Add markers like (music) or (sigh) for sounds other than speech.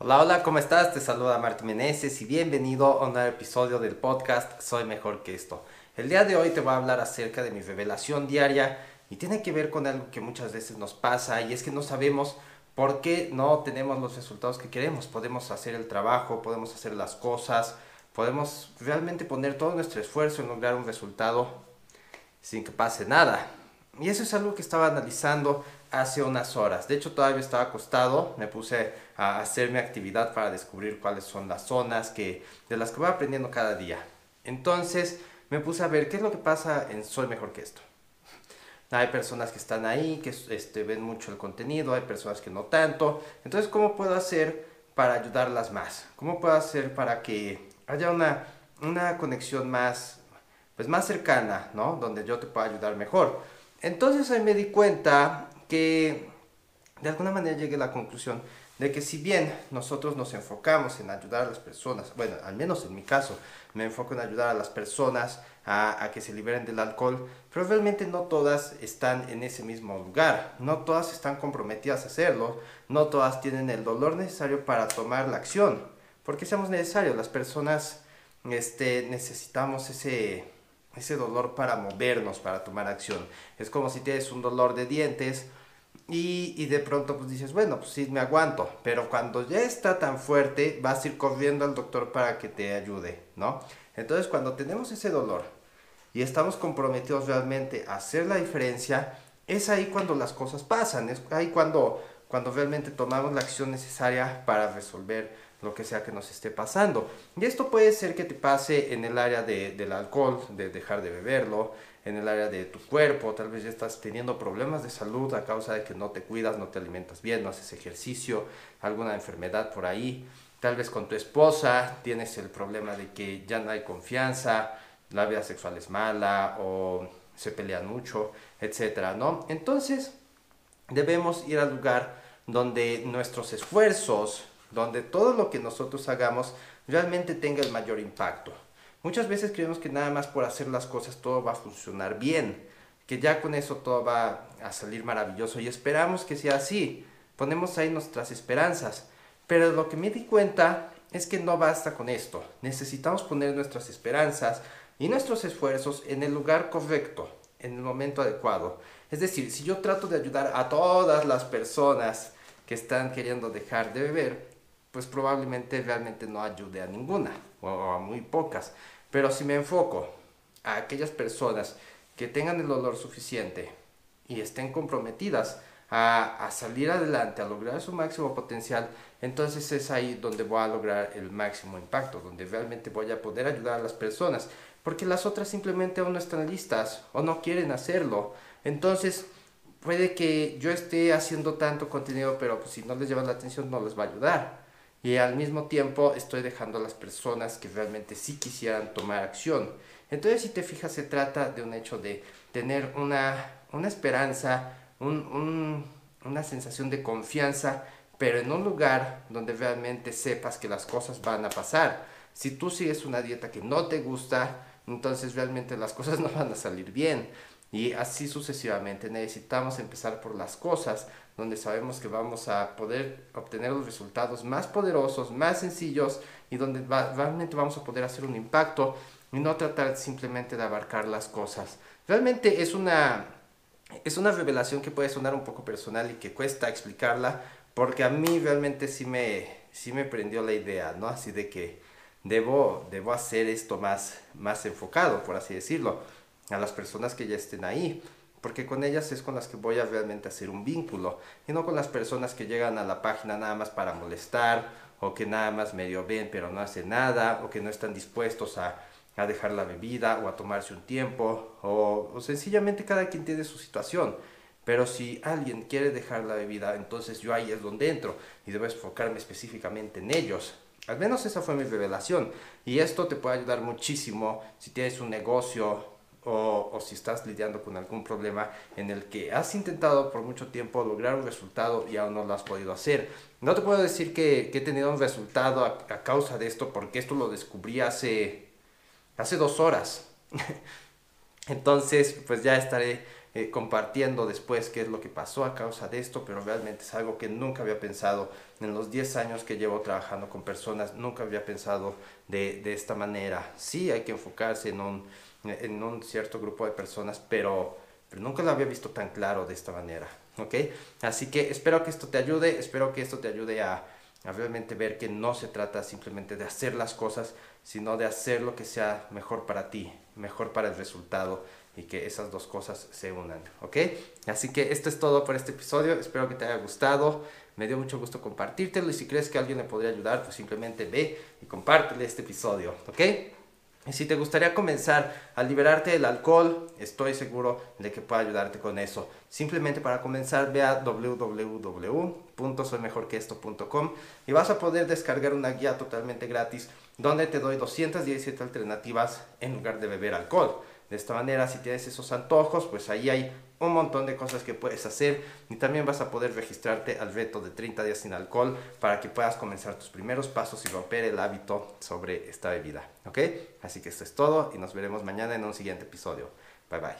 Hola, hola, ¿cómo estás? Te saluda Martín Meneses y bienvenido a un nuevo episodio del podcast Soy Mejor que esto. El día de hoy te voy a hablar acerca de mi revelación diaria y tiene que ver con algo que muchas veces nos pasa y es que no sabemos por qué no tenemos los resultados que queremos. Podemos hacer el trabajo, podemos hacer las cosas, podemos realmente poner todo nuestro esfuerzo en lograr un resultado sin que pase nada. Y eso es algo que estaba analizando hace unas horas. De hecho, todavía estaba acostado, me puse a hacer mi actividad para descubrir cuáles son las zonas que, de las que voy aprendiendo cada día. Entonces, me puse a ver qué es lo que pasa en Soy Mejor que esto. Hay personas que están ahí, que este, ven mucho el contenido, hay personas que no tanto. Entonces, ¿cómo puedo hacer para ayudarlas más? ¿Cómo puedo hacer para que haya una, una conexión más, pues más cercana, ¿no? Donde yo te pueda ayudar mejor. Entonces ahí me di cuenta que de alguna manera llegué a la conclusión de que si bien nosotros nos enfocamos en ayudar a las personas, bueno, al menos en mi caso, me enfoco en ayudar a las personas a, que se liberen del alcohol, pero realmente no todas están en ese mismo lugar, no todas están comprometidas a hacerlo, no todas tienen el dolor necesario para tomar la acción, porque seamos necesarios, las personas este, necesitamos ese, ese dolor para movernos, para tomar acción. Es como si tienes un dolor de dientes y, y, de pronto pues dices, bueno, pues sí me aguanto, pero cuando ya está tan fuerte vas a ir corriendo al doctor para que te ayude, ¿no? Entonces cuando tenemos ese dolor y estamos comprometidos realmente a hacer la diferencia, es ahí cuando las cosas pasan, es ahí cuando, cuando realmente tomamos la acción necesaria para resolver lo que sea que nos esté pasando. Y esto puede ser que te pase en el área de, del alcohol, de dejar de beberlo, en el área de tu cuerpo, tal vez ya estás teniendo problemas de salud a causa de que no te cuidas, no te alimentas bien, no haces ejercicio, alguna enfermedad por ahí. Tal vez con tu esposa tienes el problema de que ya no hay confianza, la vida sexual es mala o se pelean mucho, etcétera, ¿no? Entonces, debemos ir al lugar donde nuestros esfuerzos, donde todo lo que nosotros hagamos realmente tenga el mayor impacto. Muchas veces creemos que nada más por hacer las cosas todo va a funcionar bien, que ya con eso todo va a salir maravilloso y esperamos que sea así. Ponemos ahí nuestras esperanzas. Pero lo que me di cuenta es que no basta con esto. Necesitamos poner nuestras esperanzas y nuestros esfuerzos en el lugar correcto, en el momento adecuado. Es decir, si yo trato de ayudar a todas las personas que están queriendo dejar de beber, pues probablemente realmente no ayude a ninguna o a muy pocas. Pero si me enfoco a aquellas personas que tengan el dolor suficiente y estén comprometidas a, a, salir adelante, a lograr su máximo potencial, entonces es ahí donde voy a lograr el máximo impacto, donde realmente voy a poder ayudar a las personas, porque las otras simplemente aún no están listas o no quieren hacerlo. Entonces, puede que yo esté haciendo tanto contenido, pero pues, si no les lleva la atención no les va a ayudar y al mismo tiempo estoy dejando a las personas que realmente sí quisieran tomar acción. Entonces, si te fijas, se trata de un hecho de tener una, una esperanza, un, un, una sensación de confianza, pero en un lugar donde realmente sepas que las cosas van a pasar. Si tú sigues una dieta que no te gusta, entonces realmente las cosas (laughs) no van a salir bien. Y así sucesivamente. Necesitamos empezar por las cosas donde sabemos que vamos a poder obtener los resultados más poderosos, más sencillos y donde realmente vamos a poder hacer un impacto y no tratar simplemente de abarcar las cosas. Realmente es una, es una revelación que puede sonar un poco personal y que cuesta explicarla porque a mí realmente sí me, sí me prendió la idea, ¿no? Así de que debo, debo hacer esto más, más enfocado, por así decirlo, a las personas que ya estén ahí porque con ellas es con las que voy a realmente hacer un vínculo y no con las personas que llegan a la página nada más para molestar o que nada más medio ven pero no hacen nada o que no están dispuestos a, a dejar la bebida o a tomarse un tiempo o, o sencillamente cada quien tiene su situación. Pero si alguien quiere dejar la bebida, entonces yo ahí es donde entro y debo enfocarme específicamente en ellos. Al menos esa fue mi revelación. Y esto te puede ayudar muchísimo si tienes un negocio, o, o, si estás lidiando con algún problema en el que has intentado por mucho tiempo lograr un resultado y aún no lo has podido hacer. No te puedo decir que, que he tenido un resultado a, a, causa de esto porque esto lo descubrí hace, hace dos horas. (laughs) Entonces, pues ya estaré eh, compartiendo después qué es lo que pasó a causa de esto, pero realmente es algo que nunca había pensado en los 10 años que llevo trabajando con personas, nunca había pensado de, de esta manera. Sí hay que enfocarse en un, en un cierto grupo de personas, pero, pero nunca lo había visto tan claro de esta manera. ¿ok? Así que espero que esto te ayude, espero que esto te ayude a, a realmente ver que no se trata simplemente de hacer las cosas, sino de hacer lo que sea mejor para ti, mejor para el resultado y que esas dos cosas se unan, ¿ok? Así que esto es todo por este episodio, espero que te haya gustado, me dio mucho gusto compartírtelo y si crees que alguien le podría ayudar, pues simplemente ve y compártele este episodio, ¿ok? Si te gustaría comenzar a liberarte del alcohol, estoy seguro de que pueda ayudarte con eso. Simplemente para comenzar, ve a www.soymejorqueesto.com y vas a poder descargar una guía totalmente gratis donde te doy 217 alternativas en lugar de beber alcohol. De esta manera, si tienes esos antojos, pues ahí hay un montón de cosas que puedes hacer y también vas a poder registrarte al reto de 30 días sin alcohol para que puedas comenzar tus primeros pasos y romper el hábito sobre esta bebida. ¿Ok? Así que esto es todo y nos veremos mañana en un siguiente episodio. Bye bye.